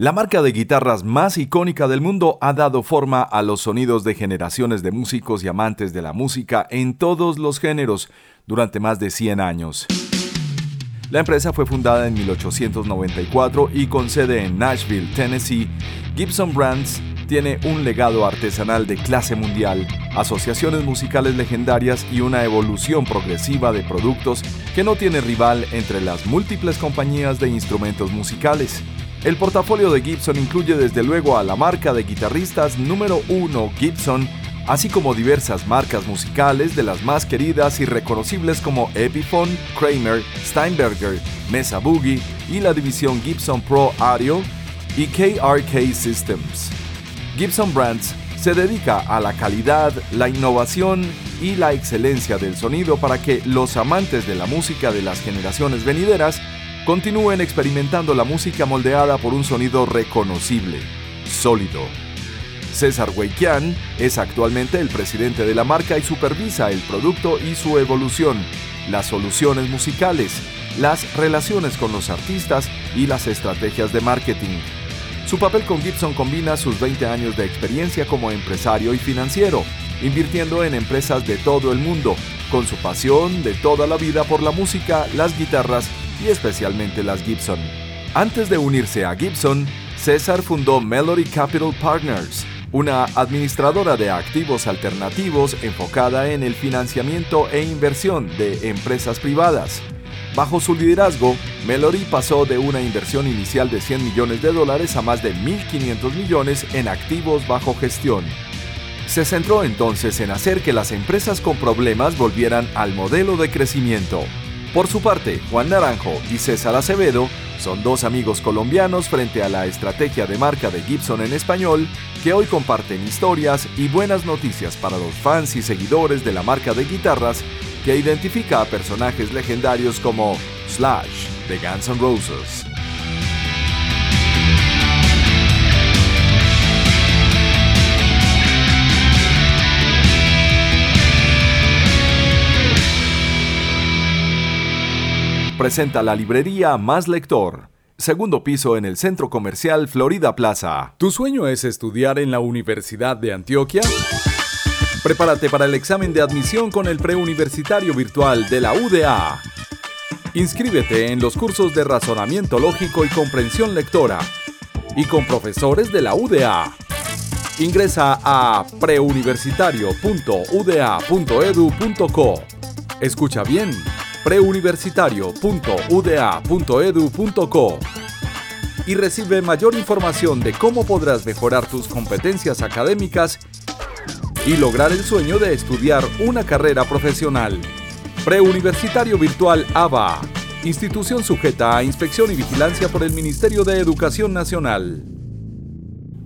la marca de guitarras más icónica del mundo, ha dado forma a los sonidos de generaciones de músicos y amantes de la música en todos los géneros durante más de 100 años. La empresa fue fundada en 1894 y con sede en Nashville, Tennessee. Gibson Brands tiene un legado artesanal de clase mundial, asociaciones musicales legendarias y una evolución progresiva de productos que no tiene rival entre las múltiples compañías de instrumentos musicales. El portafolio de Gibson incluye desde luego a la marca de guitarristas número uno Gibson, así como diversas marcas musicales de las más queridas y reconocibles como Epiphone, Kramer, Steinberger, Mesa Boogie y la división Gibson Pro Audio y KRK Systems. Gibson Brands se dedica a la calidad, la innovación y la excelencia del sonido para que los amantes de la música de las generaciones venideras continúen experimentando la música moldeada por un sonido reconocible, sólido, César Weikian es actualmente el presidente de la marca y supervisa el producto y su evolución, las soluciones musicales, las relaciones con los artistas y las estrategias de marketing. Su papel con Gibson combina sus 20 años de experiencia como empresario y financiero, invirtiendo en empresas de todo el mundo, con su pasión de toda la vida por la música, las guitarras y especialmente las Gibson. Antes de unirse a Gibson, César fundó Melody Capital Partners, una administradora de activos alternativos enfocada en el financiamiento e inversión de empresas privadas. Bajo su liderazgo, Melody pasó de una inversión inicial de 100 millones de dólares a más de 1.500 millones en activos bajo gestión. Se centró entonces en hacer que las empresas con problemas volvieran al modelo de crecimiento. Por su parte, Juan Naranjo y César Acevedo son dos amigos colombianos frente a la estrategia de marca de Gibson en español que hoy comparten historias y buenas noticias para los fans y seguidores de la marca de guitarras que identifica a personajes legendarios como Slash de Guns N' Roses. Presenta la librería Más Lector. Segundo piso en el centro comercial Florida Plaza. ¿Tu sueño es estudiar en la Universidad de Antioquia? Prepárate para el examen de admisión con el preuniversitario virtual de la UDA. Inscríbete en los cursos de razonamiento lógico y comprensión lectora y con profesores de la UDA. Ingresa a preuniversitario.uda.edu.co. Escucha bien preuniversitario.uda.edu.co y recibe mayor información de cómo podrás mejorar tus competencias académicas y lograr el sueño de estudiar una carrera profesional. Preuniversitario Virtual ABA, institución sujeta a inspección y vigilancia por el Ministerio de Educación Nacional.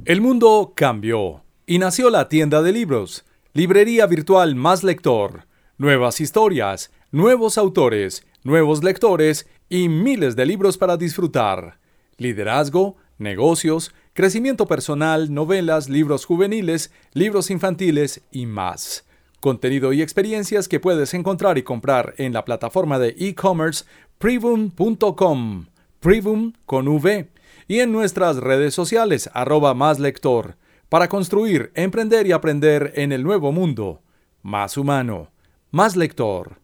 El mundo cambió y nació la tienda de libros, librería virtual más lector, nuevas historias, nuevos autores, nuevos lectores y miles de libros para disfrutar. Liderazgo, negocios, crecimiento personal, novelas, libros juveniles, libros infantiles y más. Contenido y experiencias que puedes encontrar y comprar en la plataforma de e-commerce privum.com, privum con V, y en nuestras redes sociales arroba más lector, para construir, emprender y aprender en el nuevo mundo, más humano, más lector.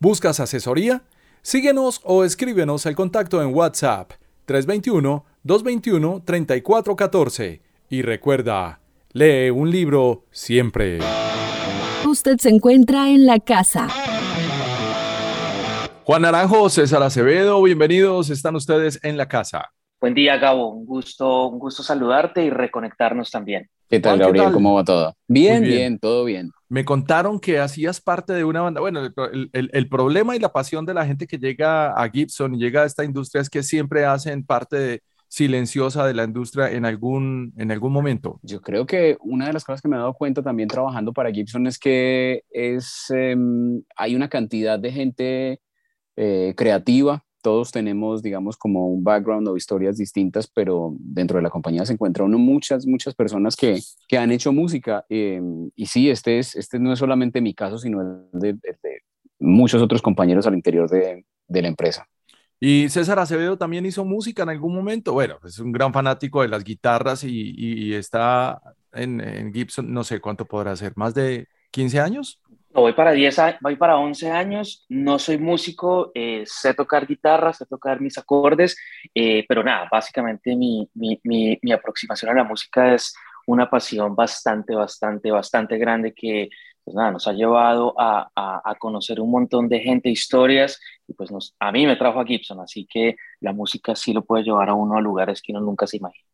¿Buscas asesoría? Síguenos o escríbenos el contacto en WhatsApp 321-221-3414 y recuerda, Lee un libro siempre. Usted se encuentra en la casa. Juan Naranjo, César Acevedo, bienvenidos, están ustedes en la casa. Buen día, Gabo, un gusto, un gusto saludarte y reconectarnos también. ¿Qué tal, Gabriel? ¿Cómo va todo? Bien, bien, todo bien. Me contaron que hacías parte de una banda. Bueno, el, problema y la pasión de la gente que llega a Gibson y llega a esta industria es que siempre hacen parte silenciosa de la industria en algún, en algún momento. Yo creo que una de las cosas que me he dado cuenta también trabajando para Gibson es que es, em, hay una cantidad de gente eh, creativa todos tenemos, digamos, como un background o historias distintas, pero dentro de la compañía se encuentran muchas, muchas personas que, que han hecho música. Eh, y sí, este, es, este no es solamente mi caso, sino el de, muchos otros compañeros al interior de, de, la empresa. Y César Acevedo también hizo música en algún momento. Bueno, es un gran fanático de las guitarras y, y, está en, en Gibson, no sé cuánto podrá ser, más de 15 años voy para 10 voy para 11 años, no soy músico, eh, sé tocar guitarra, sé tocar mis acordes, eh, pero nada, básicamente mi, mi, mi, aproximación a la música es una pasión bastante, bastante, bastante grande que pues nada, nos ha llevado a, a, conocer un montón de gente, historias, y pues nos, a mí me trajo a Gibson, así que la música sí lo puede llevar a uno a lugares que uno nunca se imagina.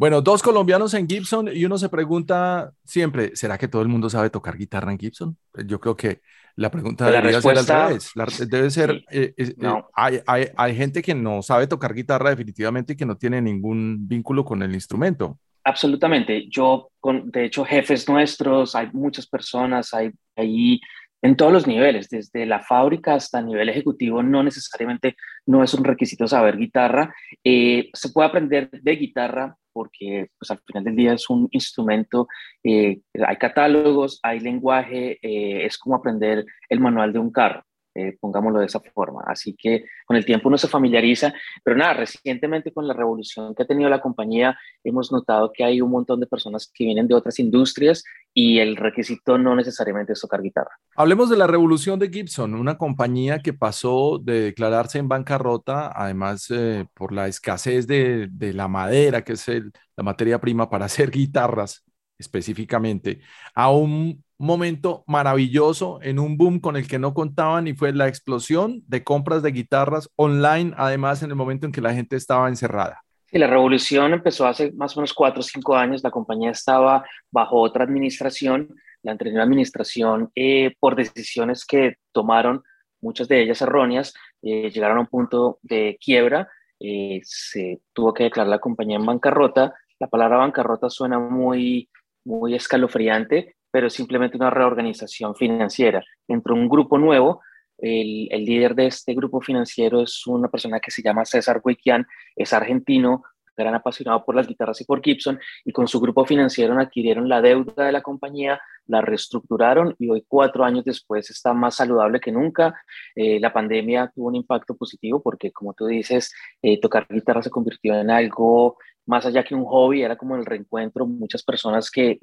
Bueno, dos colombianos en Gibson y uno se pregunta siempre, ¿será que todo el mundo sabe tocar guitarra en Gibson? Yo creo que la pregunta debería ser al revés. debe ser, eh, eh, hay, hay, hay, gente que no sabe tocar guitarra definitivamente y que no tiene ningún vínculo con el instrumento. Absolutamente. Yo, con, de hecho, jefes nuestros, hay muchas personas, hay ahí en todos los niveles, desde la fábrica hasta el nivel ejecutivo, no necesariamente no es un requisito saber guitarra. Eh, se puede aprender de guitarra porque pues, al final del día es un instrumento, eh, hay catálogos, hay lenguaje, eh, es como aprender el manual de un carro. Eh, pongámoslo de esa forma. Así que con el tiempo uno se familiariza, pero nada, recientemente con la revolución que ha tenido la compañía, hemos notado que hay un montón de personas que vienen de otras industrias y el requisito no necesariamente es tocar guitarra. Hablemos de la revolución de Gibson, una compañía que pasó de declararse en bancarrota, además eh, por la escasez de, de, la madera, que es la materia prima para hacer guitarras específicamente, a un momento maravilloso en un boom con el que no contaban y fue la explosión de compras de guitarras online, además en el momento en que la gente estaba encerrada. Sí, la revolución empezó hace más o menos cuatro o cinco años, la compañía estaba bajo otra administración, la anterior administración eh, por decisiones que tomaron, muchas de ellas erróneas, eh, llegaron a un punto de quiebra, eh, se tuvo que declarar la compañía en bancarrota, la palabra bancarrota suena muy, muy escalofriante, pero simplemente una reorganización financiera. Entró un grupo nuevo, el, el, líder de este grupo financiero es una persona que se llama César Huiquian, es argentino, gran apasionado por las guitarras y por Gibson, y con su grupo financiero adquirieron la deuda de la compañía, la reestructuraron y hoy, cuatro años después, está más saludable que nunca. Eh, la pandemia tuvo un impacto positivo porque, como tú dices, eh, tocar guitarra se convirtió en algo más allá que un hobby, era como el reencuentro. Muchas personas que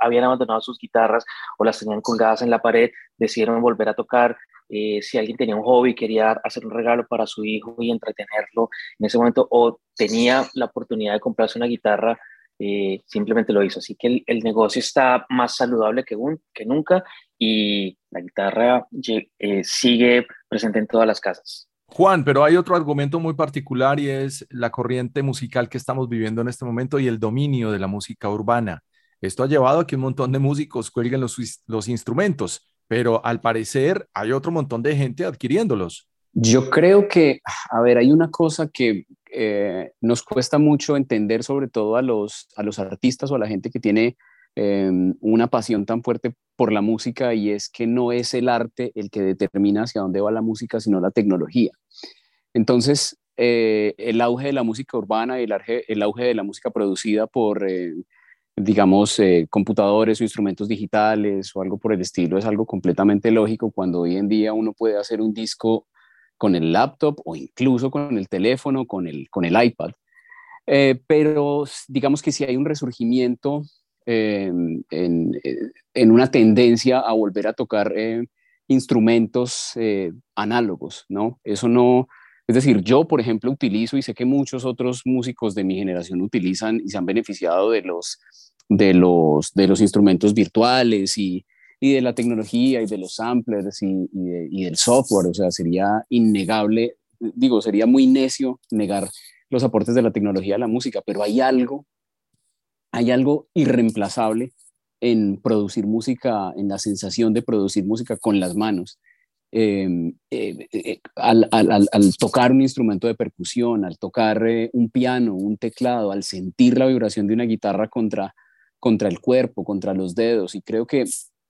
habían abandonado sus guitarras o las tenían colgadas en la pared decidieron volver a tocar. Eh, si alguien tenía un hobby, quería hacer un regalo para su hijo y entretenerlo en ese momento, o tenía la oportunidad de comprarse una guitarra, eh, simplemente lo hizo. Así que el, negocio está más saludable que, que nunca y la guitarra eh, sigue presente en todas las casas. Juan, pero hay otro argumento muy particular y es la corriente musical que estamos viviendo en este momento y el dominio de la música urbana. Esto ha llevado a que un montón de músicos cuelguen los, instrumentos, pero al parecer hay otro montón de gente adquiriéndolos. Yo creo que, a ver, hay una cosa que eh, nos cuesta mucho entender, sobre todo a los, a los artistas o a la gente que tiene Em, una pasión tan fuerte por la música y es que no es el arte el que determina hacia dónde va la música, sino la tecnología. Entonces, eh, el auge de la música urbana y el, el auge de la música producida por, eh, digamos, eh, computadores o instrumentos digitales o algo por el estilo es algo completamente lógico cuando hoy en día uno puede hacer un disco con el laptop o incluso con el teléfono, con el, con el iPad. pero digamos que si hay un resurgimiento en, en, una tendencia a volver a tocar eh, instrumentos eh, análogos, ¿no? Eso no, es decir, yo, por ejemplo, utilizo y sé que muchos otros músicos de mi generación utilizan y se han beneficiado de los de los, de los instrumentos virtuales y, y de la tecnología y de los samplers y, y, del software. O sea, sería innegable, digo, sería muy necio negar los aportes de la tecnología a la música, pero hay algo, hay algo irreemplazable en producir música, en la sensación de producir música con las manos. Em, eh, eh, al, al, tocar un instrumento de percusión, al tocar eh, un piano, un teclado, al sentir la vibración de una guitarra contra, contra el cuerpo, contra los dedos. Y creo que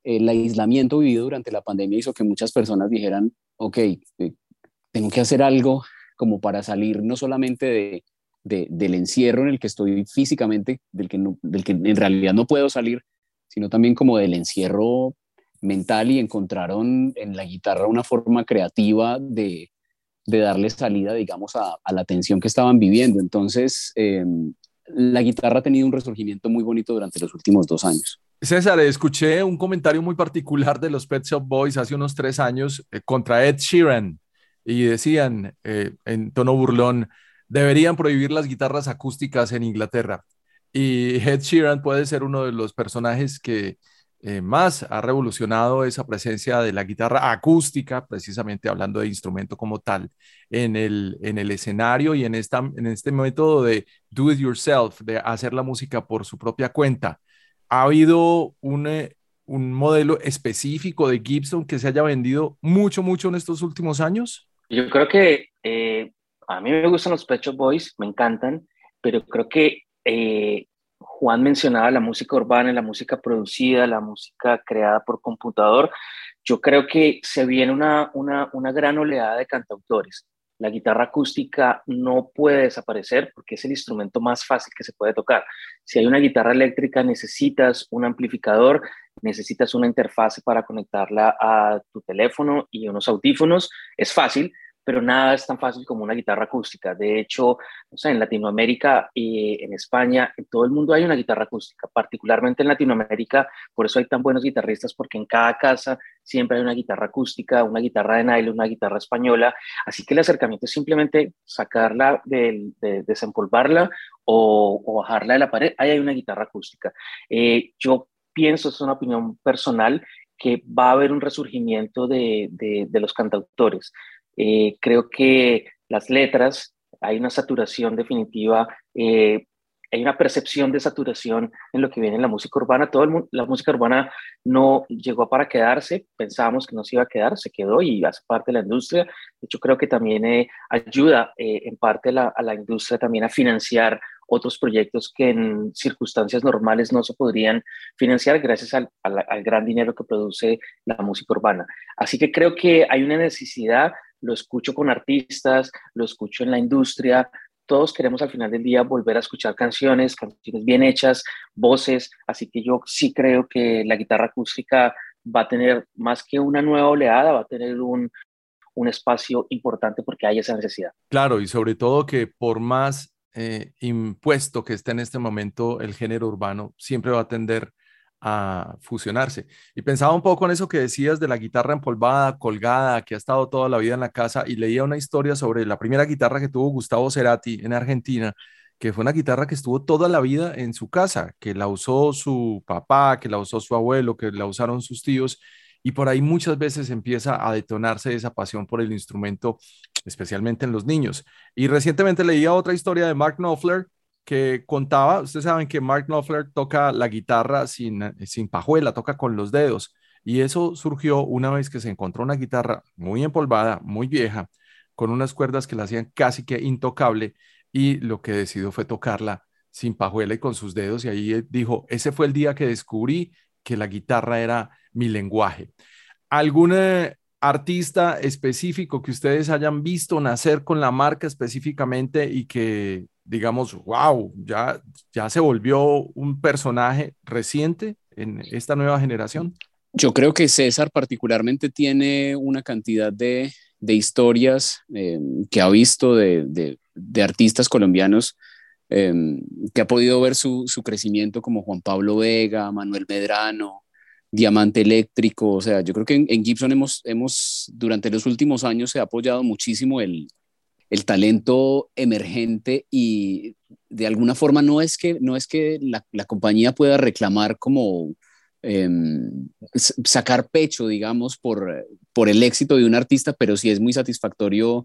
el aislamiento vivido durante la pandemia hizo que muchas personas dijeran, ok, tengo que hacer algo como para salir no solamente de, de, del encierro en el que estoy físicamente, del que, en realidad no puedo salir, sino también como del encierro mental y encontraron en la guitarra una forma creativa de, de darle salida, digamos, a, la tensión que estaban viviendo. Entonces, em, la guitarra ha tenido un resurgimiento muy bonito durante los últimos dos años. César, escuché un comentario muy particular de los Pet Shop Boys hace unos tres años eh, contra Ed Sheeran y decían eh, en tono burlón, deberían prohibir las guitarras acústicas en Inglaterra. Y Ed Sheeran puede ser uno de los personajes que eh, más ha revolucionado esa presencia de la guitarra acústica, precisamente hablando de instrumento como tal, en el, en el escenario y en, esta, en este método de do it yourself, de hacer la música por su propia cuenta. ¿Ha habido un, eh, un modelo específico de Gibson que se haya vendido mucho, mucho en estos últimos años? Yo creo que eh, a mí me gustan los Pet Boys, me encantan, pero creo que eh, Juan mencionaba la música urbana, la música producida, la música creada por computador. Yo creo que se viene una, una, una gran oleada de cantautores. La guitarra acústica no puede desaparecer porque es el instrumento más fácil que se puede tocar. Si hay una guitarra eléctrica, necesitas un amplificador, necesitas una interfase para conectarla a tu teléfono y unos audífonos. Es fácil, pero nada es tan fácil como una guitarra acústica. De hecho, o sea, en Latinoamérica y en España, en todo el mundo hay una guitarra acústica, particularmente en Latinoamérica, por eso hay tan buenos guitarristas, porque en cada casa siempre hay una guitarra acústica, una guitarra de nylon, una guitarra española, así que el acercamiento es simplemente sacarla, de, desempolvarla o, bajarla de la pared, ahí hay una guitarra acústica. Eh, yo pienso, es una opinión personal, que va a haber un resurgimiento de los cantautores. Eh, creo que las letras, hay una saturación definitiva, eh, hay una percepción de saturación en lo que viene en la música urbana. Todo el la música urbana no llegó para quedarse, pensábamos que no se iba a quedar, se quedó y hace parte de la industria. De hecho, creo que también eh, ayuda en parte a la industria también a financiar otros proyectos que en circunstancias normales no se podrían financiar gracias al, al, gran dinero que produce la música urbana. Así que creo que hay una necesidad lo escucho con artistas, lo escucho en la industria. Todos queremos al final del día volver a escuchar canciones, canciones bien hechas, voces, así que yo sí creo que la guitarra acústica va a tener más que una nueva oleada, va a tener un, un espacio importante porque hay esa necesidad. Claro, y sobre todo que por más eh, impuesto que esté en este momento el género urbano, siempre va a tender a fusionarse. Y pensaba un poco en eso que decías de la guitarra empolvada, colgada, que ha estado toda la vida en la casa, y leía una historia sobre la primera guitarra que tuvo Gustavo Cerati en Argentina, que fue una guitarra que estuvo toda la vida en su casa, que la usó su papá, que la usó su abuelo, que la usaron sus tíos, y por ahí muchas veces empieza a detonarse esa pasión por el instrumento, especialmente en los niños. Y recientemente leía otra historia de Mark Knopfler, que contaba, ustedes saben que Mark Knopfler toca la guitarra sin, eh, sin pajuela, toca con los dedos. Y eso surgió una vez que se encontró una guitarra muy empolvada, muy vieja, con unas cuerdas que la hacían casi que intocable y lo que decidió fue tocarla sin pajuela y con sus dedos y ahí dijo, ese fue el día que descubrí que la guitarra era mi lenguaje. ¿Algún eh, artista específico que ustedes hayan visto nacer con la marca específicamente y que digamos, wow, ya, ya se volvió un personaje reciente en esta nueva generación? Yo creo que César particularmente tiene una cantidad de, de historias eh, que ha visto de, de, artistas colombianos eh, que ha podido ver su, su, crecimiento como Juan Pablo Vega, Manuel Medrano, Diamante Eléctrico. O sea, yo creo que en, en Gibson hemos, hemos, durante los últimos años se ha apoyado muchísimo el, el talento emergente y de alguna forma no es que, no es que la, la compañía pueda reclamar como em, sacar pecho, digamos, por, por el éxito de un artista, pero sí es muy satisfactorio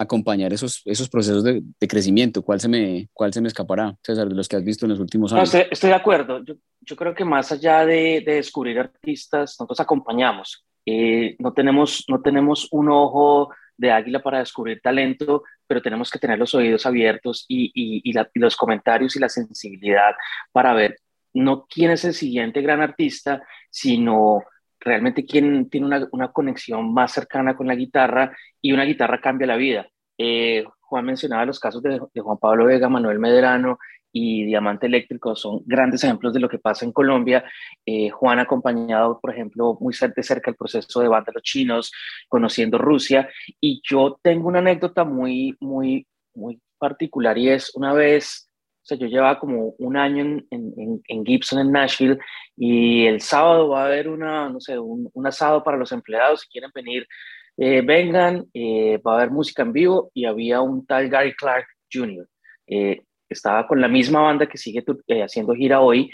acompañar esos, esos procesos de, de, crecimiento? ¿Cuál se, me, ¿Cuál se me escapará, César, de los que has visto en los últimos años? No, estoy, de acuerdo. Yo, yo, creo que más allá de, de descubrir artistas, nosotros acompañamos. Eh, no, tenemos, no tenemos un ojo de águila para descubrir talento, pero tenemos que tener los oídos abiertos y, y, y, los comentarios y la sensibilidad para ver no quién es el siguiente gran artista, sino realmente quien tiene una, una, conexión más cercana con la guitarra y una guitarra cambia la vida. Eh, Juan mencionaba los casos de, de, Juan Pablo Vega, Manuel Medrano y Diamante Eléctrico, son grandes ejemplos de lo que pasa en Colombia. Eh, Juan ha acompañado, por ejemplo, muy de cerca el proceso de banda de los chinos, conociendo Rusia. Y yo tengo una anécdota muy, muy, muy particular y es una vez o sea, yo llevaba como un año en, en, en, Gibson, en Nashville, y el sábado va a haber una, no sé, un, un asado para los empleados, si quieren venir, eh, vengan, eh, va a haber música en vivo, y había un tal Gary Clark Jr., eh, estaba con la misma banda que sigue eh, haciendo gira hoy,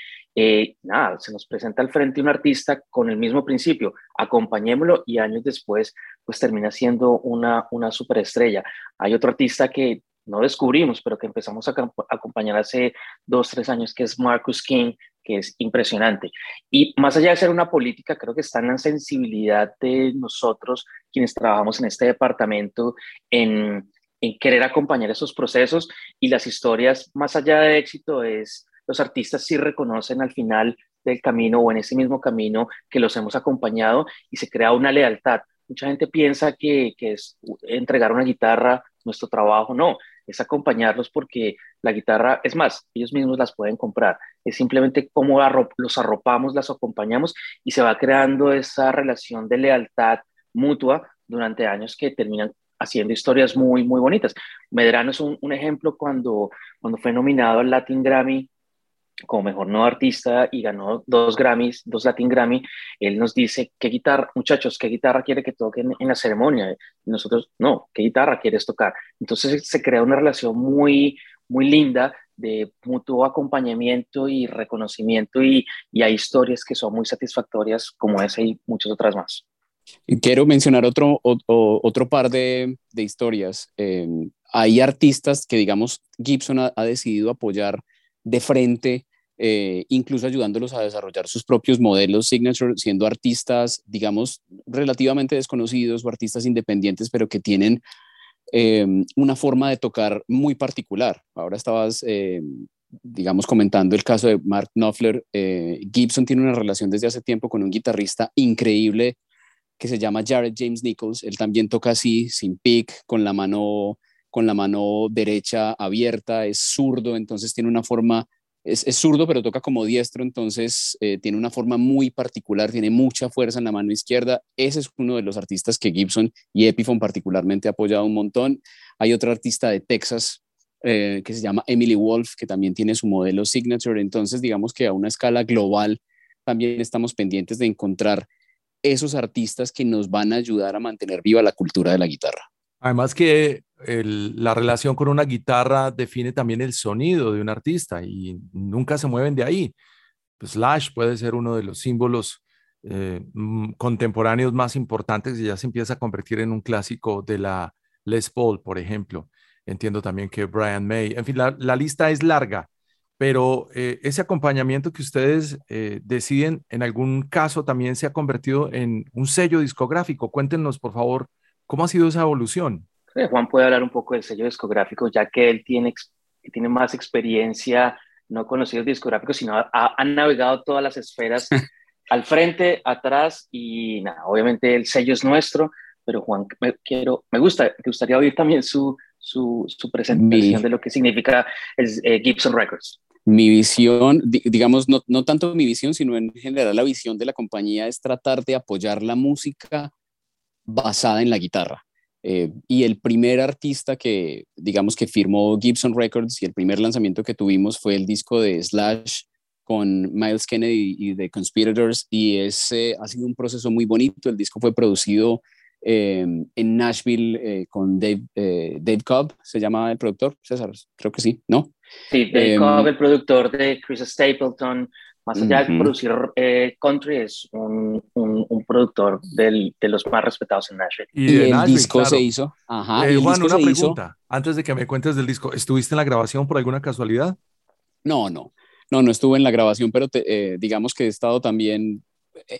nada, se nos presenta al frente un artista con el mismo principio, acompañémoslo, y años después, pues termina siendo una, una superestrella. Hay otro artista que no descubrimos, pero que empezamos a acompañar hace dos, tres años, que es Marcus King, que es impresionante. Y más allá de ser una política, creo que está en la sensibilidad de nosotros, quienes trabajamos en este departamento, en, en querer acompañar esos procesos y las historias, más allá de éxito, es los artistas sí reconocen al final del camino o en ese mismo camino que los hemos acompañado y se crea una lealtad. Mucha gente piensa que, que es entregar una guitarra nuestro trabajo, no, es acompañarlos porque la guitarra, es más, ellos mismos las pueden comprar, es simplemente cómo los arropamos, las acompañamos y se va creando esa relación de lealtad mutua durante años que terminan haciendo historias muy, muy bonitas. Medrano es un, un ejemplo cuando, cuando fue nominado al Latin Grammy como mejor nuevo artista y ganó dos Grammys, dos Latin Grammy, él nos dice, ¿qué guitarra, muchachos, qué guitarra quiere que toquen en la ceremonia? Y nosotros, no, ¿qué guitarra quieres tocar? Entonces se crea una relación muy, muy linda de mutuo acompañamiento y reconocimiento y, y hay historias que son muy satisfactorias como esa y muchas otras más. Quiero mencionar otro, otro, par de, de historias. Eh, hay artistas que, digamos, Gibson ha, decidido apoyar de frente, eh, incluso ayudándolos a desarrollar sus propios modelos signature, siendo artistas, digamos, relativamente desconocidos o artistas independientes, pero que tienen eh, una forma de tocar muy particular. Ahora estabas, eh, digamos, comentando el caso de Mark Knopfler. Eh, Gibson tiene una relación desde hace tiempo con un guitarrista increíble que se llama Jared James Nichols. Él también toca así, sin pick, con la mano con la mano derecha abierta, es zurdo, entonces tiene una forma, es, es zurdo pero toca como diestro, entonces eh, tiene una forma muy particular, tiene mucha fuerza en la mano izquierda. Ese es uno de los artistas que Gibson y Epiphone particularmente ha apoyado un montón. Hay otra artista de Texas eh, que se llama Emily Wolf, que también tiene su modelo Signature, entonces digamos que a una escala global también estamos pendientes de encontrar esos artistas que nos van a ayudar a mantener viva la cultura de la guitarra. Además que la relación con una guitarra define también el sonido de un artista y nunca se mueven de ahí. Pues Slash puede ser uno de los símbolos eh, contemporáneos más importantes y ya se empieza a convertir en un clásico de la Les Paul, por ejemplo. Entiendo también que Brian May, en fin, la lista es larga, pero eh, ese acompañamiento que ustedes eh, deciden en algún caso también se ha convertido en un sello discográfico. Cuéntenos, por favor, ¿Cómo ha sido esa evolución? Juan puede hablar un poco del sello discográfico, ya que él tiene, tiene más experiencia, no conocidos discográficos, sino ha, ha, navegado todas las esferas al frente, atrás y nada, obviamente el sello es nuestro, pero Juan, me, quiero, me, gusta, me gustaría oír también su, su, su presentación mi, de lo que significa el, eh, Gibson Records. Mi visión, digamos, no, no tanto mi visión, sino en general la visión de la compañía es tratar de apoyar la música basada en la guitarra. Eh, y el primer artista que, digamos, que firmó Gibson Records y el primer lanzamiento que tuvimos fue el disco de Slash con Miles Kennedy y The Conspirators y ese ha sido un proceso muy bonito. El disco fue producido eh, en Nashville eh, con Dave, eh, Dave Cobb, se llama el productor, César, creo que sí, ¿no? Sí, Dave em, Cobb, el productor de Chris Stapleton, más allá de producir eh, country, es un, un, productor del, de los más respetados en Nashville. Y, el disco se hizo. Ajá, eh, Juan, una pregunta. Antes de que me cuentes del disco, ¿estuviste en la grabación por alguna casualidad? No, no. No, no estuve en la grabación, pero eh, digamos que he estado también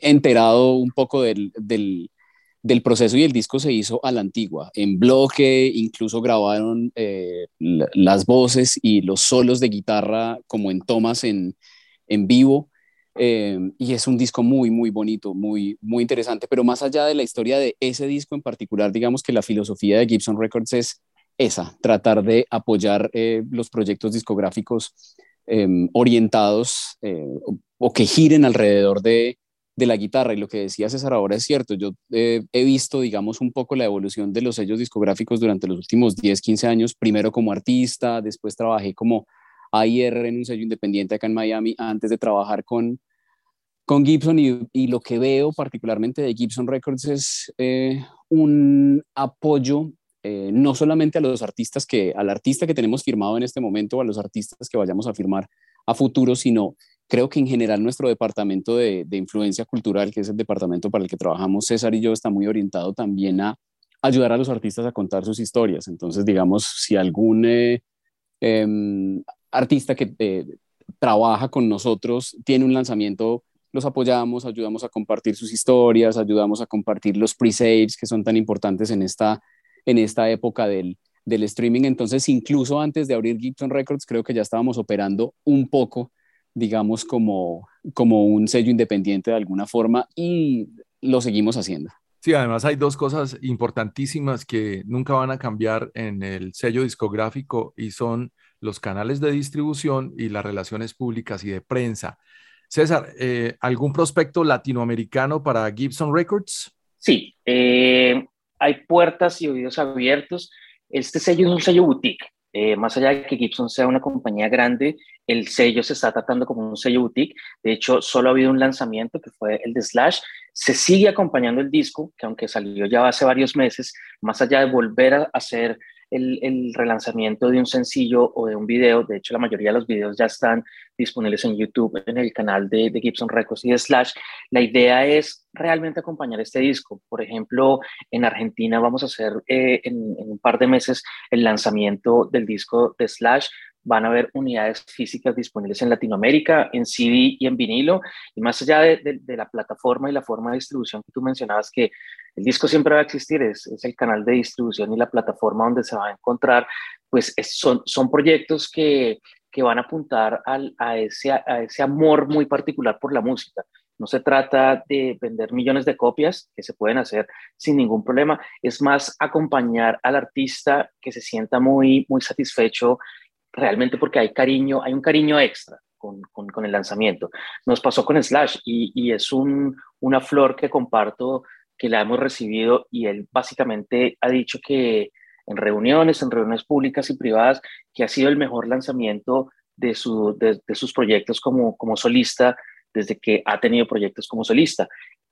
enterado un poco del, del, del, proceso y el disco se hizo a la antigua, en bloque, incluso grabaron las voces y los solos de guitarra como en tomas en, en vivo. Eh, y es un disco muy, muy bonito, muy, muy interesante. Pero más allá de la historia de ese disco en particular, digamos que la filosofía de Gibson Records es esa, tratar de apoyar eh, los proyectos discográficos em, orientados eh, o, que giren alrededor de, de, la guitarra. Y lo que decía César ahora es cierto. Yo he visto, digamos, un poco la evolución de los sellos discográficos durante los últimos 10, 15 años, primero como artista, después trabajé como AIR en un sello independiente acá en Miami antes de trabajar con, con Gibson y, lo que veo particularmente de Gibson Records es eh, un apoyo eh, no solamente a los artistas que, al artista que tenemos firmado en este momento o a los artistas que vayamos a firmar a futuro, sino creo que en general nuestro departamento de, de, influencia cultural, que es el departamento para el que trabajamos César y yo, está muy orientado también a ayudar a los artistas a contar sus historias. Entonces, digamos, si algún eh, em, artista que eh, trabaja con nosotros tiene un lanzamiento, los apoyamos, ayudamos a compartir sus historias, ayudamos a compartir los pre-saves que son tan importantes en esta, en esta época del, del streaming. Entonces, incluso antes de abrir Gibson Records, creo que ya estábamos operando un poco, digamos, como, como un sello independiente de alguna forma y lo seguimos haciendo. Sí, además hay dos cosas importantísimas que nunca van a cambiar en el sello discográfico y son los canales de distribución y las relaciones públicas y de prensa. César, eh, ¿algún prospecto latinoamericano para Gibson Records? Sí, eh, hay puertas y oídos abiertos. Este sello es un sello boutique. Eh, más allá de que Gibson sea una compañía grande, el sello se está tratando como un sello boutique. De hecho, solo ha habido un lanzamiento que fue el de Slash. Se sigue acompañando el disco, que aunque salió ya hace varios meses, más allá de volver a hacer el, relanzamiento de un sencillo o de un video. De hecho, la mayoría de los videos ya están disponibles en YouTube, en el canal de, Gibson Records y de Slash. La idea es realmente acompañar este disco. Por ejemplo, en Argentina vamos a hacer eh, en, un par de meses el lanzamiento del disco de Slash van a haber unidades físicas disponibles en Latinoamérica, en CD y en vinilo. Y más allá de, la plataforma y la forma de distribución que tú mencionabas, que el disco siempre va a existir, es, el canal de distribución y la plataforma donde se va a encontrar, pues son, son proyectos que, que van a apuntar al, a, ese, a ese amor muy particular por la música. No se trata de vender millones de copias que se pueden hacer sin ningún problema. Es más acompañar al artista que se sienta muy, muy satisfecho realmente porque hay cariño, hay un cariño extra con, con, el lanzamiento. Nos pasó con Slash y, y es un, una flor que comparto que la hemos recibido y él básicamente ha dicho que en reuniones, en reuniones públicas y privadas, que ha sido el mejor lanzamiento de, su, de, sus proyectos como, como solista desde que ha tenido proyectos como solista.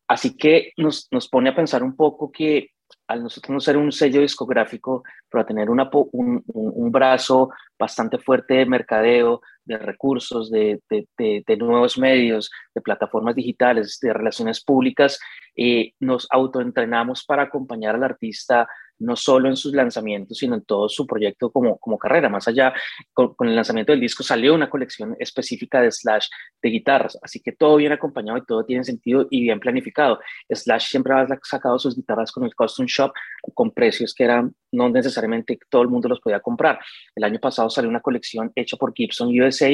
Así que nos, nos pone a pensar un poco que al nosotros no ser un sello discográfico, pero a tener un, un, brazo bastante fuerte de mercadeo, de recursos, de, de, de, nuevos medios, de plataformas digitales, de relaciones públicas, eh, nos autoentrenamos para acompañar al artista no solo en sus lanzamientos, sino en todo su proyecto como, como carrera. Más allá, con, el lanzamiento del disco salió una colección específica de Slash de guitarras, así que todo bien acompañado y todo tiene sentido y bien planificado. Slash siempre ha sacado sus guitarras con el Custom Shop con precios que eran no necesariamente todo el mundo los podía comprar. El año pasado salió una colección hecha por Gibson USA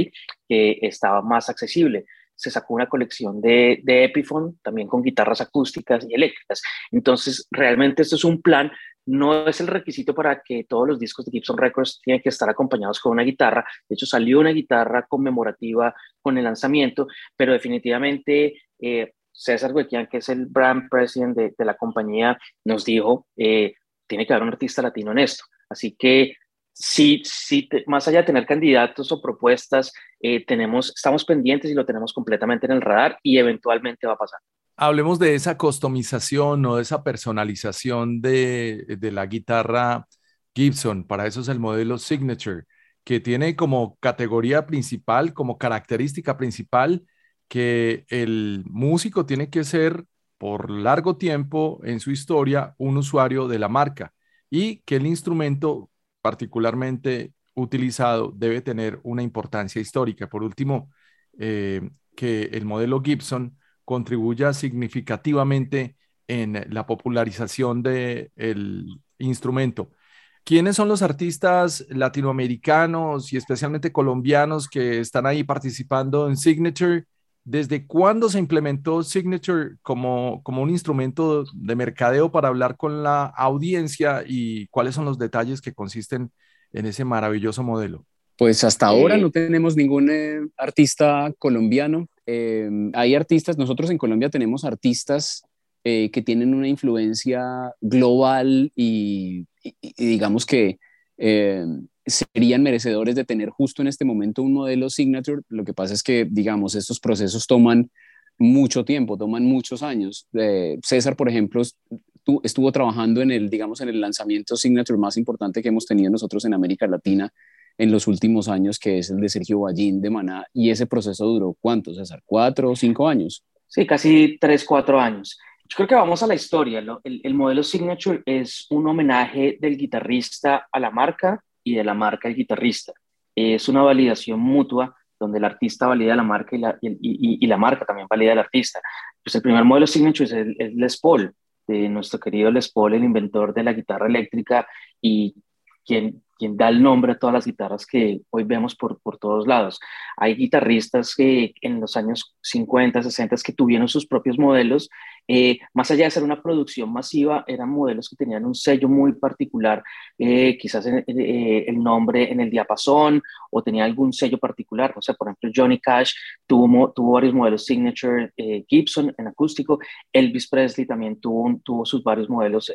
que estaba más accesible se sacó una colección de, de Epiphone, también con guitarras acústicas y eléctricas. Entonces, realmente esto es un plan no es el requisito para que todos los discos de Gibson Records tienen que estar acompañados con una guitarra. De hecho, salió una guitarra conmemorativa con el lanzamiento, pero definitivamente eh, César Huequian, que es el brand president de, la compañía, nos dijo, eh, tiene que haber un artista latino en esto. Así que sí, sí más allá de tener candidatos o propuestas, eh, tenemos, estamos pendientes y lo tenemos completamente en el radar y eventualmente va a pasar. Hablemos de esa customización o de esa personalización de, la guitarra Gibson. Para eso es el modelo Signature. que tiene como categoría principal, como característica principal, que el músico tiene que ser por largo tiempo en su historia un usuario de la marca y que el instrumento particularmente utilizado debe tener una importancia histórica. Por último, eh, que el modelo Gibson contribuya significativamente en la popularización del instrumento. ¿Quiénes son los artistas latinoamericanos y especialmente colombianos que están ahí participando en Signature? ¿Desde cuándo se implementó Signature como, como un instrumento de mercadeo para hablar con la audiencia y cuáles son los detalles que consisten en ese maravilloso modelo? Pues hasta ahora no tenemos ningún eh, artista colombiano. Em, hay artistas, nosotros en Colombia tenemos artistas eh, que tienen una influencia global y, digamos que em, serían merecedores de tener justo en este momento un modelo signature. Lo que pasa es que, digamos, estos procesos toman mucho tiempo, toman muchos años. Eh, César, por ejemplo, estuvo trabajando en el, digamos, en el lanzamiento signature más importante que hemos tenido nosotros en América Latina, en los últimos años, que es el de Sergio Ballín de Maná, y ese proceso duró cuánto, César, cuatro o cinco años. Sí, casi tres, cuatro años. Yo creo que vamos a la historia. El, el, modelo Signature es un homenaje del guitarrista a la marca y de la marca al guitarrista. Es una validación mutua donde el artista valida la marca y la, y, y, la marca también valida al artista. Pues el primer modelo Signature es el, es Les Paul, de nuestro querido Les Paul, el inventor de la guitarra eléctrica y quien quien da el nombre a todas las guitarras que hoy vemos por, por todos lados. Hay guitarristas que en los años 50, 60 que tuvieron sus propios modelos, eh, más allá de ser una producción masiva, eran modelos que tenían un sello muy particular, eh, quizás eh, el nombre en el diapasón o tenía algún sello particular. O sea, por ejemplo, Johnny Cash tuvo, tuvo varios modelos Signature Gibson en acústico, Elvis Presley también tuvo, tuvo sus varios modelos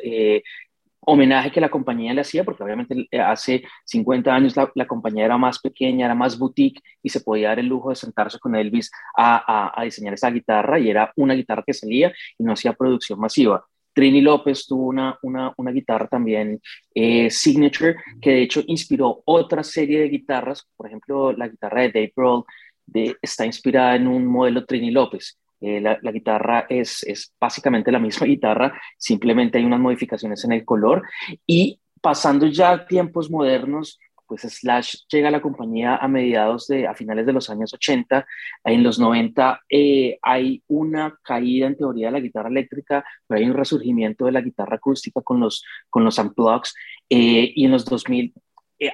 homenaje que la compañía le hacía, porque obviamente eh, hace 50 años la, compañía era más pequeña, era más boutique y se podía dar el lujo de sentarse con Elvis a, a, diseñar esa guitarra y era una guitarra que salía y no hacía producción masiva. Trini López tuvo una, una, guitarra también eh, signature que de hecho inspiró otra serie de guitarras, por ejemplo la guitarra de Dave Grohl está inspirada en un modelo Trini López. Eh, la, guitarra es, es, básicamente la misma guitarra, simplemente hay unas modificaciones en el color. Y pasando ya a tiempos modernos, pues Slash llega a la compañía a mediados de, a finales de los años 80. En los 90 eh, hay una caída en teoría de la guitarra eléctrica, pero hay un resurgimiento de la guitarra acústica con los, con los unplugs. Eh, y en los 2000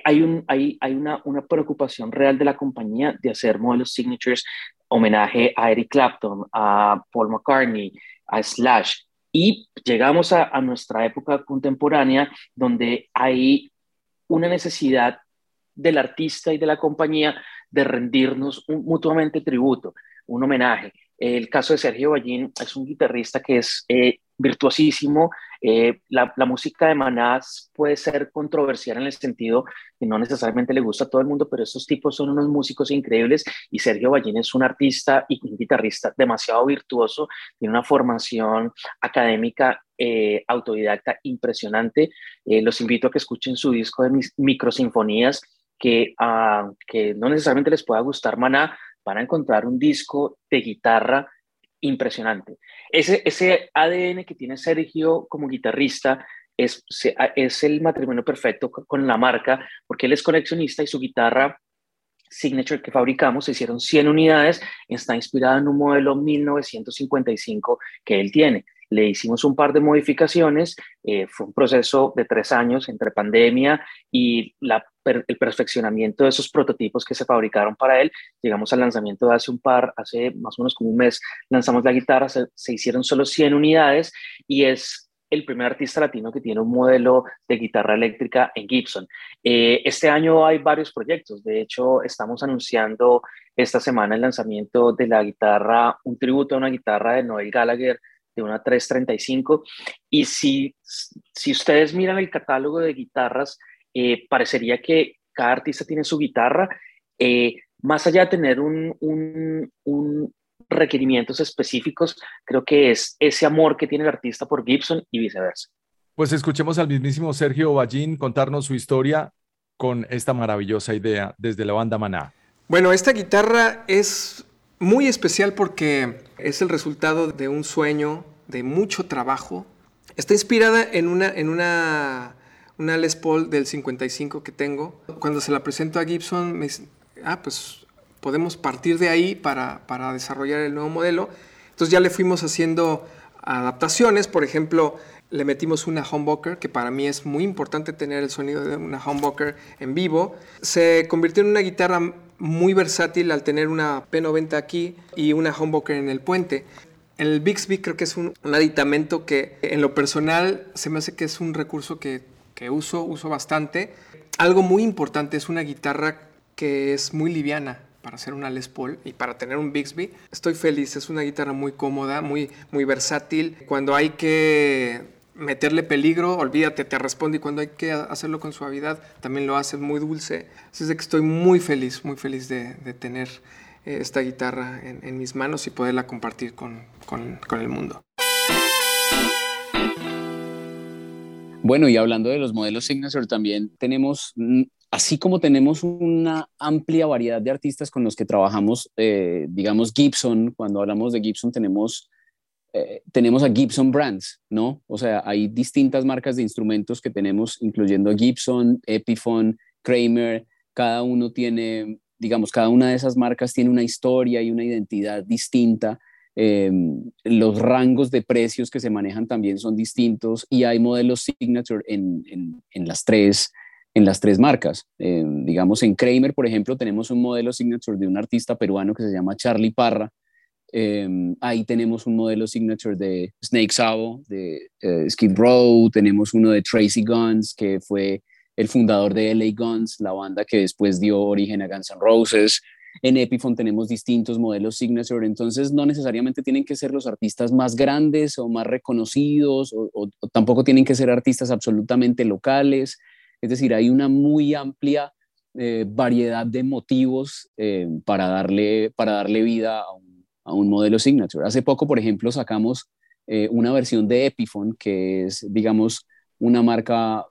hay, un, hay, una, preocupación real de la compañía de hacer modelos signatures homenaje a Eric Clapton, a Paul McCartney, a Slash. Y llegamos a, nuestra época contemporánea donde hay una necesidad del artista y de la compañía de rendirnos mutuamente tributo, un homenaje. El caso de Sergio Ballín es un guitarrista que es eh, virtuosísimo. Eh, la, música de Manás puede ser controversial en el sentido que no necesariamente le gusta a todo el mundo, pero estos tipos son unos músicos increíbles y Sergio Ballín es un artista y un guitarrista demasiado virtuoso, tiene una formación académica eh, autodidacta impresionante. Eh, los invito a que escuchen su disco de mis microsinfonías, que, uh, que no necesariamente les pueda gustar Maná, van a encontrar un disco de guitarra impresionante. Ese, ese ADN que tiene Sergio como guitarrista es, es el matrimonio perfecto con la marca, porque él es coleccionista y su guitarra Signature que fabricamos, se hicieron 100 unidades, está inspirada en un modelo 1955 que él tiene. Le hicimos un par de modificaciones, eh, fue un proceso de tres años entre pandemia y el perfeccionamiento de esos prototipos que se fabricaron para él. Llegamos al lanzamiento de hace un par, hace más o menos como un mes, lanzamos la guitarra, se, se hicieron solo 100 unidades y es el primer artista latino que tiene un modelo de guitarra eléctrica en Gibson. Eh, este año hay varios proyectos, de hecho estamos anunciando esta semana el lanzamiento de la guitarra, un tributo a una guitarra de Noel Gallagher de una 335. Y si, si ustedes miran el catálogo de guitarras, eh, parecería que cada artista tiene su guitarra. Eh, más allá de tener un, un, requerimientos específicos, creo que es ese amor que tiene el artista por Gibson y viceversa. Pues escuchemos al mismísimo Sergio Ballín contarnos su historia con esta maravillosa idea desde la banda Maná? Bueno, esta guitarra es muy especial porque es el resultado de un sueño, de mucho trabajo. Está inspirada en una, en una, una Les Paul del 55 que tengo. Cuando se la presento a Gibson, me dice, ah, pues podemos partir de ahí para, para desarrollar el nuevo modelo. Entonces ya le fuimos haciendo adaptaciones, por ejemplo, le metimos una humbucker, que para mí es muy importante tener el sonido de una humbucker en vivo. Se convirtió en una guitarra muy versátil al tener una P90 aquí y una humbucker en el puente. El Bixby creo que es un, aditamento que en lo personal se me hace que es un recurso que, que uso, uso bastante. Algo muy importante es una guitarra que es muy liviana para hacer una Les Paul y para tener un Bixby. Estoy feliz, es una guitarra muy cómoda, muy, muy versátil. Cuando hay que meterle peligro, olvídate, te responde y cuando hay que hacerlo con suavidad, también lo hace muy dulce. Así es de que estoy muy feliz, muy feliz de, tener eh, esta guitarra en, mis manos y poderla compartir con, con, con el mundo. Bueno, y hablando de los modelos Signature, también tenemos mm, así como tenemos una amplia variedad de artistas con los que trabajamos, eh, digamos Gibson, cuando hablamos de Gibson tenemos, eh, tenemos a Gibson Brands, ¿no? O sea, hay distintas marcas de instrumentos que tenemos, incluyendo Gibson, Epiphone, Kramer, cada uno tiene, digamos, cada una de esas marcas tiene una historia y una identidad distinta. Em, los rangos de precios que se manejan también son distintos y hay modelos signature en, en, en las tres en las tres marcas. Eh, digamos, en Kramer, por ejemplo, tenemos un modelo signature de un artista peruano que se llama Charlie Parra. Eh, ahí tenemos un modelo signature de Snake Sabo, de eh, Skid Row, tenemos uno de Tracy Guns, que fue el fundador de LA Guns, la banda que después dio origen a Guns N' Roses. En Epiphone tenemos distintos modelos signature, entonces no necesariamente tienen que ser los artistas más grandes o más reconocidos, o tampoco tienen que ser artistas absolutamente locales. Es decir, hay una muy amplia eh, variedad de motivos eh, para, darle, para darle vida a un, modelo Signature. Hace poco, por ejemplo, sacamos eh, una versión de Epiphone, que es, digamos, una marca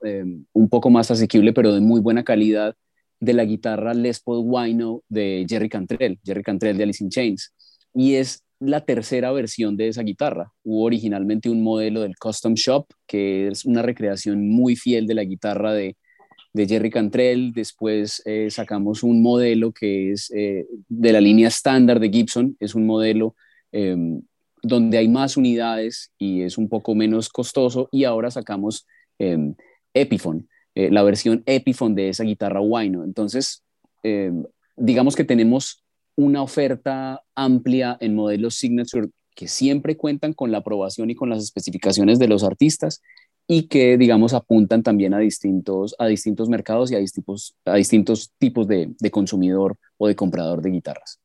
un poco más asequible, pero de muy buena calidad, de la guitarra Les Paul Wino de Jerry Cantrell, Jerry Cantrell de Alice in Chains. Y es la tercera versión de esa guitarra. Hubo originalmente un modelo del Custom Shop, que es una recreación muy fiel de la guitarra de, de Jerry Cantrell, después eh, sacamos un modelo que es eh, de la línea estándar de Gibson, es un modelo em, donde hay más unidades y es un poco menos costoso, y ahora sacamos em, Epiphone, eh, la versión Epiphone de esa guitarra Wino. Entonces, em, digamos que tenemos una oferta amplia en modelos Signature que siempre cuentan con la aprobación y con las especificaciones de los artistas y que, digamos, apuntan también a distintos, a distintos mercados y a distintos, a distintos tipos de, consumidor o de comprador de guitarras.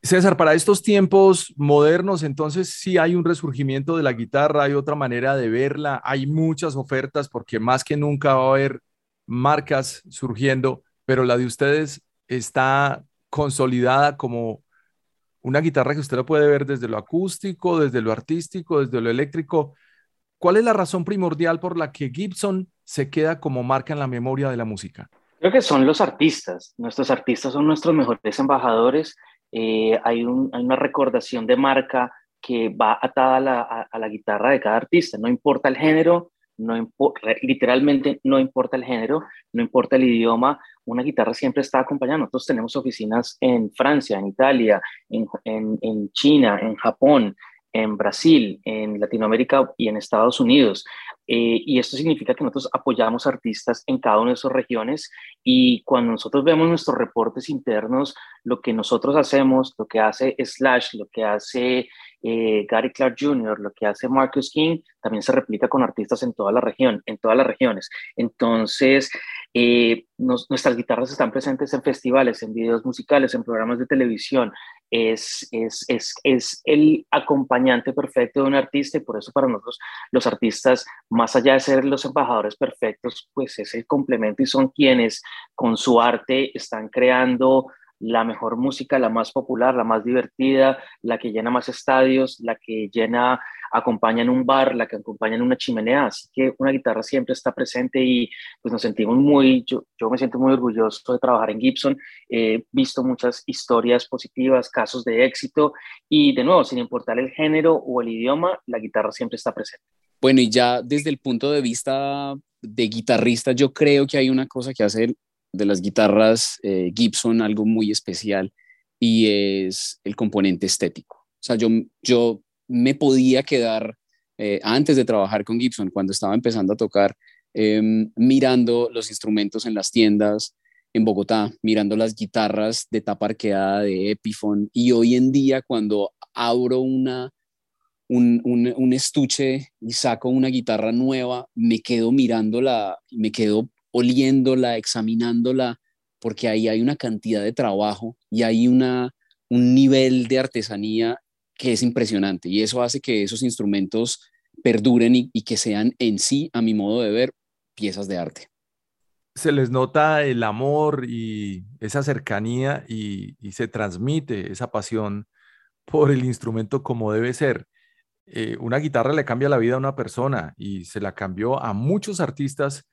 César, para estos tiempos modernos, entonces sí hay un resurgimiento de la guitarra, hay otra manera de verla, hay muchas ofertas porque más que nunca va a haber marcas surgiendo, pero la de ustedes está consolidada como una guitarra que usted lo puede ver desde lo acústico, desde lo artístico, desde lo eléctrico. ¿Cuál es la razón primordial por la que Gibson se queda como marca en la memoria de la música? Creo que son los artistas. Nuestros artistas son nuestros mejores embajadores. Eh, hay, una recordación de marca que va atada a la, guitarra de cada artista. No importa el género, literalmente no importa el género, no importa el idioma, una guitarra siempre está acompañando. Nosotros tenemos oficinas en Francia, en Italia, en China, en Japón, en Brasil, en Latinoamérica y en Estados Unidos. Eh, y esto significa que nosotros apoyamos artistas en cada una de esas regiones y cuando nosotros vemos nuestros reportes internos, lo que nosotros hacemos, lo que hace Slash, lo que hace eh, Gary Clark Jr., lo que hace Marcus King, también se replica con artistas en toda la región, en todas las regiones. Entonces, eh, nuestras guitarras están presentes en festivales, en videos musicales, en programas de televisión. Es, es, es, es, el acompañante perfecto de un artista y por eso para nosotros los artistas, más allá de ser los embajadores perfectos, pues es el complemento y son quienes con su arte están creando la mejor música, la más popular, la más divertida, la que llena más estadios, la que llena acompaña en un bar, la que acompaña en una chimenea, así que una guitarra siempre está presente y pues nos sentimos muy, yo, yo me siento muy orgulloso de trabajar en Gibson, he visto muchas historias positivas, casos de éxito y de nuevo, sin importar el género o el idioma, la guitarra siempre está presente. Bueno, y ya desde el punto de vista de guitarrista, yo creo que hay una cosa que hace de las guitarras eh, Gibson algo muy especial y es el componente estético. O sea, yo, yo me podía quedar eh, antes de trabajar con Gibson, cuando estaba empezando a tocar, em, mirando los instrumentos en las tiendas en Bogotá, mirando las guitarras de tapa arqueada de Epiphone y hoy en día cuando abro una, un, un, estuche y saco una guitarra nueva, me quedo mirándola, me quedo oliéndola, examinándola, porque ahí hay una cantidad de trabajo y hay una, un nivel de artesanía que es impresionante y eso hace que esos instrumentos perduren y, que sean en sí, a mi modo de ver, piezas de arte. Se les nota el amor y esa cercanía y, se transmite esa pasión por el instrumento como debe ser. Eh, una guitarra le cambia la vida a una persona y se la cambió a muchos artistas,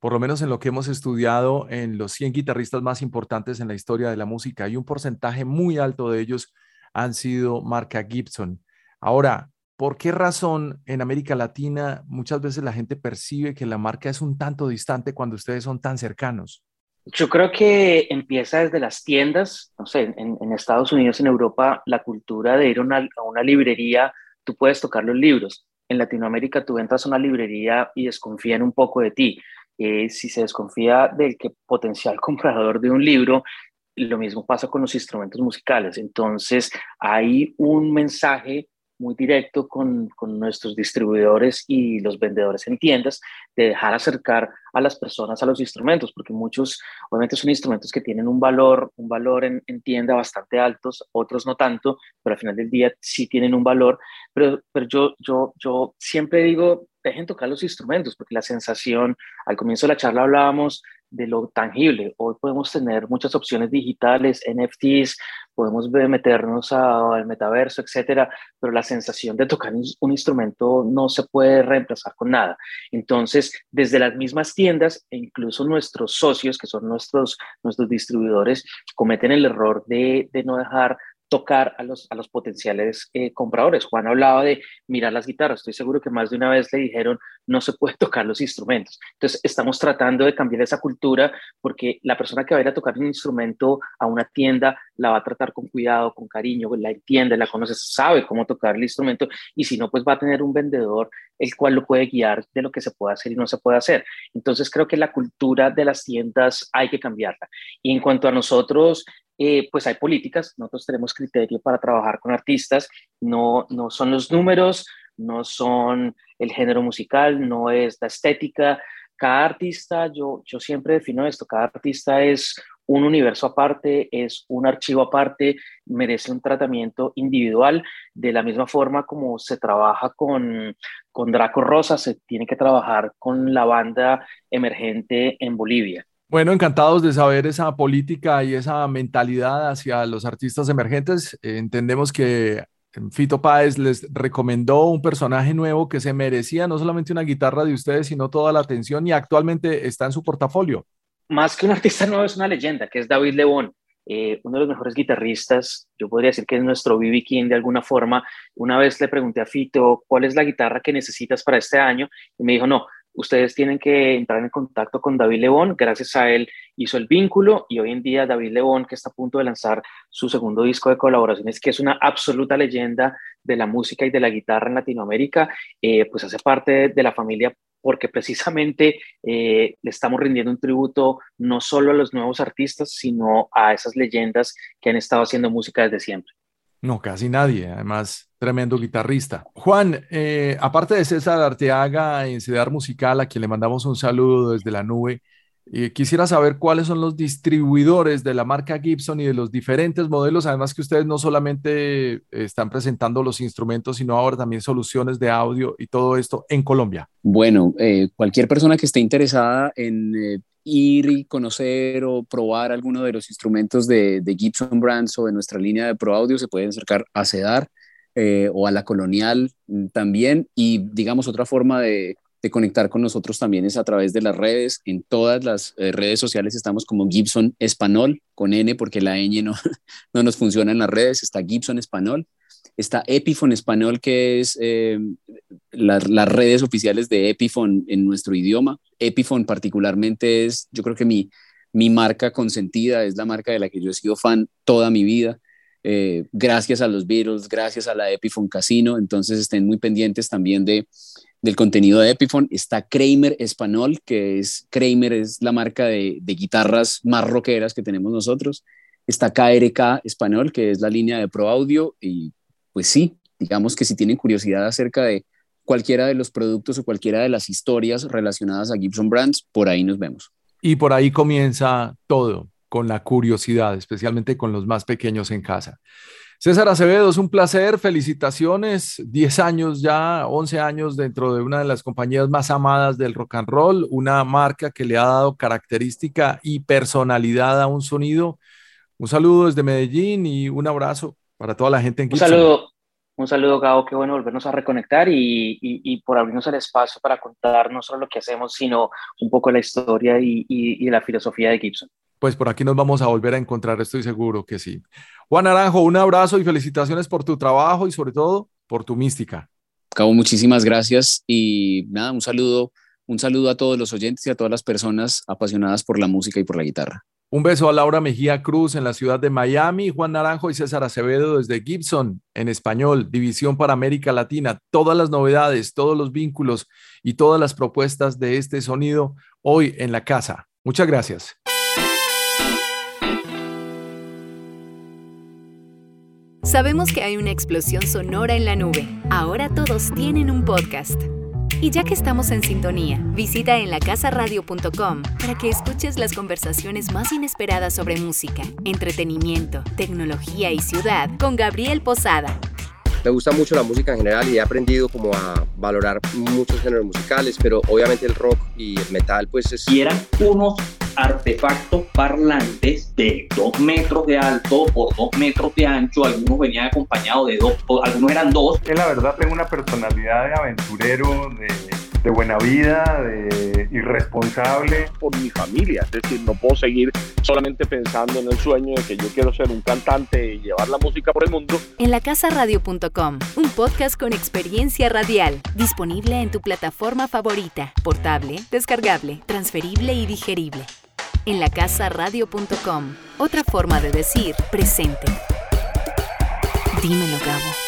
por lo menos en lo que hemos estudiado en los 100 guitarristas más importantes en la historia de la música. Hay un porcentaje muy alto de ellos han sido marca Gibson. Ahora, ¿por qué razón en América Latina muchas veces la gente percibe que la marca es un tanto distante cuando ustedes son tan cercanos? Yo creo que empieza desde las tiendas, no sé, en, Estados Unidos, en Europa, la cultura de ir a una, librería, tú puedes tocar los libros. En Latinoamérica tú entras a una librería y desconfían un poco de ti. Eh, si se desconfía del potencial comprador de un libro, lo mismo pasa con los instrumentos musicales. Entonces, hay un mensaje muy directo con, nuestros distribuidores y los vendedores en tiendas de dejar acercar a las personas a los instrumentos, porque muchos, obviamente, son instrumentos que tienen un valor, un valor en, en tienda bastante altos, otros no tanto, pero al final del día sí tienen un valor. Pero, pero yo, yo, yo siempre digo, dejen tocar los instrumentos, porque la sensación, al comienzo de la charla hablábamos de lo tangible. Hoy podemos tener muchas opciones digitales, NFTs, podemos meternos al metaverso, etcétera, pero la sensación de tocar un instrumento no se puede reemplazar con nada. Entonces, desde las mismas tiendas e incluso nuestros socios, que son nuestros, nuestros distribuidores, cometen el error de, de no dejar tocar a los, a los potenciales eh, compradores. Juan hablaba de mirar las guitarras. Estoy seguro que más de una vez le dijeron no se puede tocar los instrumentos. Entonces, estamos tratando de cambiar esa cultura porque la persona que va a ir a tocar un instrumento a una tienda la va a tratar con cuidado, con cariño, la entiende, la conoce, sabe cómo tocar el instrumento y si no, pues va a tener un vendedor el cual lo puede guiar de lo que se puede hacer y no se puede hacer. Entonces, creo que la cultura de las tiendas hay que cambiarla. Y en cuanto a nosotros, eh, pues hay políticas, nosotros tenemos criterio para trabajar con artistas, no, no son los números, no son el género musical, no es la estética. Cada artista, yo, yo siempre defino esto, cada artista es un universo aparte, es un archivo aparte, merece un tratamiento individual, de la misma forma como se trabaja con, con Draco Rosa, se tiene que trabajar con la banda emergente en Bolivia. Bueno, encantados de saber esa política y esa mentalidad hacia los artistas emergentes. Eh, entendemos que em, Fito Páez les recomendó un personaje nuevo que se merecía no solamente una guitarra de ustedes, sino toda la atención y actualmente está en su portafolio. Más que un artista nuevo, es una leyenda, que es David León, eh, uno de los mejores guitarristas. Yo podría decir que es nuestro BB King de alguna forma. Una vez le pregunté a Fito, ¿cuál es la guitarra que necesitas para este año? Y me dijo, no, ustedes tienen que entrar en contacto con David León, gracias a él hizo el vínculo y hoy en día David León, que está a punto de lanzar su segundo disco de colaboraciones, que es una absoluta leyenda de la música y de la guitarra en Latinoamérica, eh, pues hace parte de la familia porque precisamente eh, le estamos rindiendo un tributo no solo a los nuevos artistas, sino a esas leyendas que han estado haciendo música desde siempre. No, casi nadie. Además, tremendo guitarrista. Juan, eh, aparte de César Arteaga en Cedar Musical, a quien le mandamos un saludo desde la nube, eh, quisiera saber cuáles son los distribuidores de la marca Gibson y de los diferentes modelos, además que ustedes no solamente están presentando los instrumentos, sino ahora también soluciones de audio y todo esto en Colombia. Bueno, eh, cualquier persona que esté interesada en ir y conocer o probar alguno de los instrumentos de, Gibson Brands o de nuestra línea de Pro Audio, se pueden acercar a CEDAR. eh, o a la colonial mm, también. Y digamos, otra forma de, conectar con nosotros también es a través de las redes. En todas las eh, redes sociales estamos como Gibson Español, con N, porque la ñ no, no nos funciona en las redes, está Gibson Español. Está Epiphone Español, que es eh, las redes oficiales de Epiphone en nuestro idioma. Epiphone particularmente es, yo creo que mi, mi marca consentida, es la marca de la que yo he sido fan toda mi vida. Eh, gracias a los Beatles, gracias a la Epiphone Casino, entonces estén muy pendientes también de, del contenido de Epiphone. Está Kramer Español, que es Kramer es la marca de, guitarras más rockeras que tenemos nosotros. Está KRK Español, que es la línea de Pro Audio. Y pues sí, digamos que si tienen curiosidad acerca de cualquiera de los productos o cualquiera de las historias relacionadas a Gibson Brands, por ahí nos vemos. Y por ahí comienza todo con la curiosidad, especialmente con los más pequeños en casa. César Acevedo, es un placer, felicitaciones, 10 años ya, 11 años dentro de una de las compañías más amadas del rock and roll, una marca que le ha dado característica y personalidad a un sonido. Un saludo desde Medellín y un abrazo para toda la gente en Gibson. Un saludo, un saludo, Gabo, qué bueno volvernos a reconectar y, por abrirnos el espacio para contar no solo lo que hacemos, sino un poco la historia y, y la filosofía de Gibson pues por aquí nos vamos a volver a encontrar, estoy seguro que sí. Juan Naranjo, un abrazo y felicitaciones por tu trabajo y sobre todo por tu mística. Cabo, muchísimas gracias y nada, un saludo, un saludo a todos los oyentes y a todas las personas apasionadas por la música y por la guitarra. Un beso a Laura Mejía Cruz en la ciudad de Miami, Juan Naranjo y César Acevedo desde Gibson en español, División para América Latina. Todas las novedades, todos los vínculos y todas las propuestas de este sonido hoy en la casa. Muchas gracias. Sabemos que hay una explosión sonora en la nube. Ahora todos tienen un podcast. Y ya que estamos en sintonía, visita en lacasaradio.com para que escuches las conversaciones más inesperadas sobre música, entretenimiento, tecnología y ciudad con Gabriel Posada. Me gusta mucho la música en general y he aprendido como a valorar muchos géneros musicales, pero obviamente el rock y el metal pues es... Y eran unos artefactos parlantes de dos metros de alto por dos metros de ancho. Algunos venían acompañados de dos, algunos eran dos. Es la verdad tengo una personalidad de aventurero, de de buena vida, de irresponsable. Por mi familia, es decir, no puedo seguir solamente pensando en el sueño de que yo quiero ser un cantante y llevar la música por el mundo. En la lacasaradio.com, un podcast con experiencia radial, disponible en tu plataforma favorita, portable, descargable, transferible y digerible. En la lacasaradio.com, otra forma de decir presente. Dímelo, Gabo.